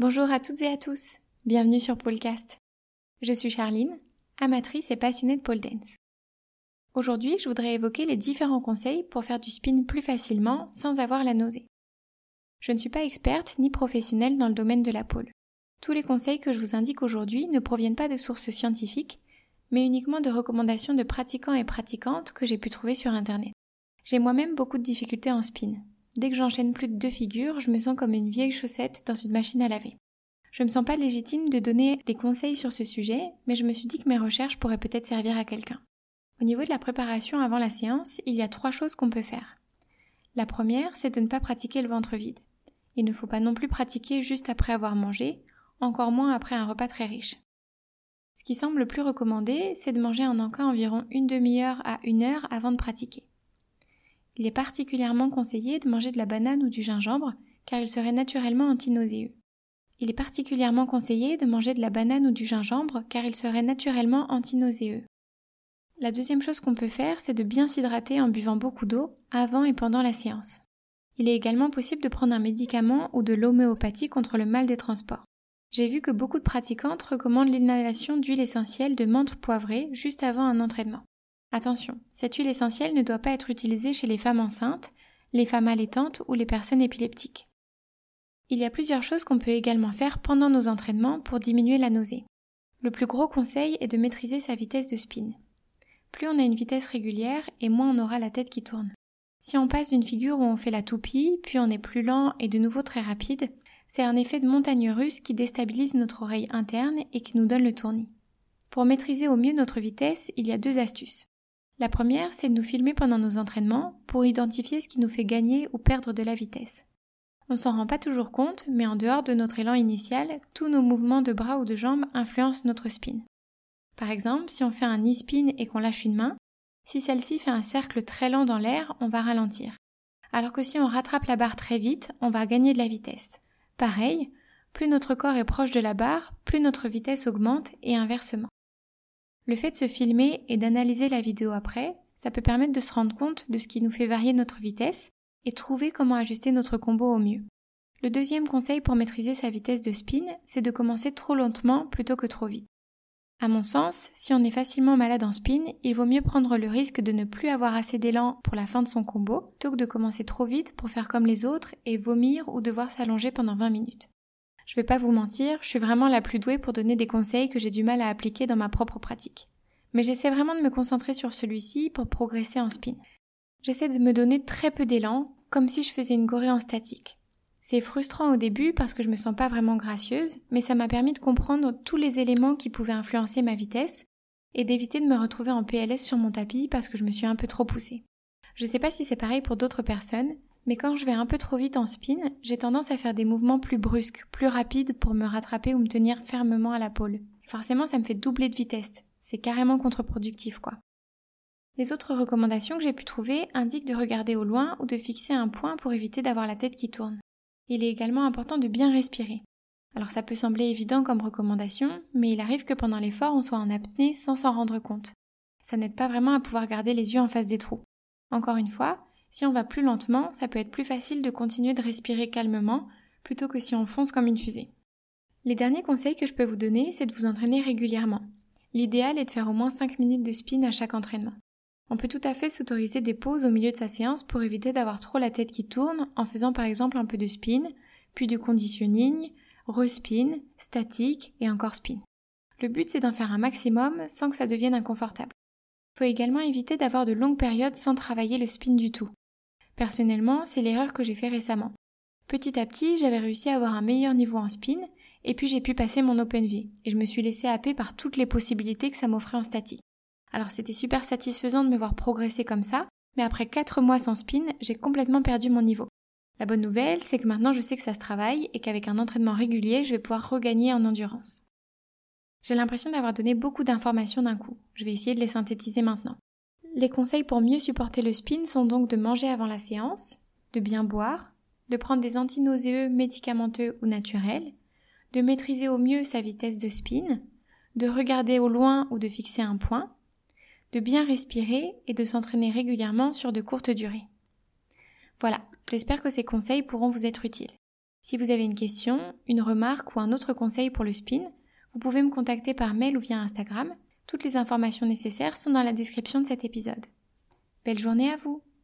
Bonjour à toutes et à tous, bienvenue sur Polecast. Je suis Charline, amatrice et passionnée de pole dance. Aujourd'hui, je voudrais évoquer les différents conseils pour faire du spin plus facilement sans avoir la nausée. Je ne suis pas experte ni professionnelle dans le domaine de la pole. Tous les conseils que je vous indique aujourd'hui ne proviennent pas de sources scientifiques, mais uniquement de recommandations de pratiquants et pratiquantes que j'ai pu trouver sur Internet. J'ai moi-même beaucoup de difficultés en spin, Dès que j'enchaîne plus de deux figures, je me sens comme une vieille chaussette dans une machine à laver. Je me sens pas légitime de donner des conseils sur ce sujet, mais je me suis dit que mes recherches pourraient peut-être servir à quelqu'un. Au niveau de la préparation avant la séance, il y a trois choses qu'on peut faire. La première, c'est de ne pas pratiquer le ventre vide. Il ne faut pas non plus pratiquer juste après avoir mangé, encore moins après un repas très riche. Ce qui semble le plus recommandé, c'est de manger en encas environ une demi-heure à une heure avant de pratiquer il est particulièrement conseillé de manger de la banane ou du gingembre car il serait naturellement antinauséeux. Il est particulièrement conseillé de manger de la banane ou du gingembre car il serait naturellement antinauséeux. La deuxième chose qu'on peut faire, c'est de bien s'hydrater en buvant beaucoup d'eau avant et pendant la séance. Il est également possible de prendre un médicament ou de l'homéopathie contre le mal des transports. J'ai vu que beaucoup de pratiquantes recommandent l'inhalation d'huile essentielle de menthe poivrée juste avant un entraînement. Attention, cette huile essentielle ne doit pas être utilisée chez les femmes enceintes, les femmes allaitantes ou les personnes épileptiques. Il y a plusieurs choses qu'on peut également faire pendant nos entraînements pour diminuer la nausée. Le plus gros conseil est de maîtriser sa vitesse de spin. Plus on a une vitesse régulière et moins on aura la tête qui tourne. Si on passe d'une figure où on fait la toupie, puis on est plus lent et de nouveau très rapide, c'est un effet de montagne russe qui déstabilise notre oreille interne et qui nous donne le tournis. Pour maîtriser au mieux notre vitesse, il y a deux astuces. La première, c'est de nous filmer pendant nos entraînements pour identifier ce qui nous fait gagner ou perdre de la vitesse. On s'en rend pas toujours compte, mais en dehors de notre élan initial, tous nos mouvements de bras ou de jambes influencent notre spin. Par exemple, si on fait un e-spin et qu'on lâche une main, si celle-ci fait un cercle très lent dans l'air, on va ralentir. Alors que si on rattrape la barre très vite, on va gagner de la vitesse. Pareil, plus notre corps est proche de la barre, plus notre vitesse augmente et inversement. Le fait de se filmer et d'analyser la vidéo après, ça peut permettre de se rendre compte de ce qui nous fait varier notre vitesse et trouver comment ajuster notre combo au mieux. Le deuxième conseil pour maîtriser sa vitesse de spin, c'est de commencer trop lentement plutôt que trop vite. À mon sens, si on est facilement malade en spin, il vaut mieux prendre le risque de ne plus avoir assez d'élan pour la fin de son combo, plutôt que de commencer trop vite pour faire comme les autres et vomir ou devoir s'allonger pendant 20 minutes. Je vais pas vous mentir, je suis vraiment la plus douée pour donner des conseils que j'ai du mal à appliquer dans ma propre pratique. Mais j'essaie vraiment de me concentrer sur celui-ci pour progresser en spin. J'essaie de me donner très peu d'élan, comme si je faisais une gorée en statique. C'est frustrant au début parce que je me sens pas vraiment gracieuse, mais ça m'a permis de comprendre tous les éléments qui pouvaient influencer ma vitesse et d'éviter de me retrouver en PLS sur mon tapis parce que je me suis un peu trop poussée. Je sais pas si c'est pareil pour d'autres personnes, mais quand je vais un peu trop vite en spin, j'ai tendance à faire des mouvements plus brusques, plus rapides pour me rattraper ou me tenir fermement à la pôle. Forcément, ça me fait doubler de vitesse. C'est carrément contre-productif, quoi. Les autres recommandations que j'ai pu trouver indiquent de regarder au loin ou de fixer un point pour éviter d'avoir la tête qui tourne. Il est également important de bien respirer. Alors ça peut sembler évident comme recommandation, mais il arrive que pendant l'effort on soit en apnée sans s'en rendre compte. Ça n'aide pas vraiment à pouvoir garder les yeux en face des trous. Encore une fois, si on va plus lentement, ça peut être plus facile de continuer de respirer calmement plutôt que si on fonce comme une fusée. Les derniers conseils que je peux vous donner, c'est de vous entraîner régulièrement. L'idéal est de faire au moins 5 minutes de spin à chaque entraînement. On peut tout à fait s'autoriser des pauses au milieu de sa séance pour éviter d'avoir trop la tête qui tourne en faisant par exemple un peu de spin, puis du conditioning, respin, statique et encore spin. Le but c'est d'en faire un maximum sans que ça devienne inconfortable. Il faut également éviter d'avoir de longues périodes sans travailler le spin du tout. Personnellement, c'est l'erreur que j'ai fait récemment. Petit à petit, j'avais réussi à avoir un meilleur niveau en spin, et puis j'ai pu passer mon OpenV, et je me suis laissé happer par toutes les possibilités que ça m'offrait en statique. Alors c'était super satisfaisant de me voir progresser comme ça, mais après 4 mois sans spin, j'ai complètement perdu mon niveau. La bonne nouvelle, c'est que maintenant je sais que ça se travaille et qu'avec un entraînement régulier, je vais pouvoir regagner en endurance. J'ai l'impression d'avoir donné beaucoup d'informations d'un coup. Je vais essayer de les synthétiser maintenant. Les conseils pour mieux supporter le spin sont donc de manger avant la séance, de bien boire, de prendre des antinauséeux médicamenteux ou naturels, de maîtriser au mieux sa vitesse de spin, de regarder au loin ou de fixer un point, de bien respirer et de s'entraîner régulièrement sur de courtes durées. Voilà, j'espère que ces conseils pourront vous être utiles. Si vous avez une question, une remarque ou un autre conseil pour le spin, vous pouvez me contacter par mail ou via Instagram. Toutes les informations nécessaires sont dans la description de cet épisode. Belle journée à vous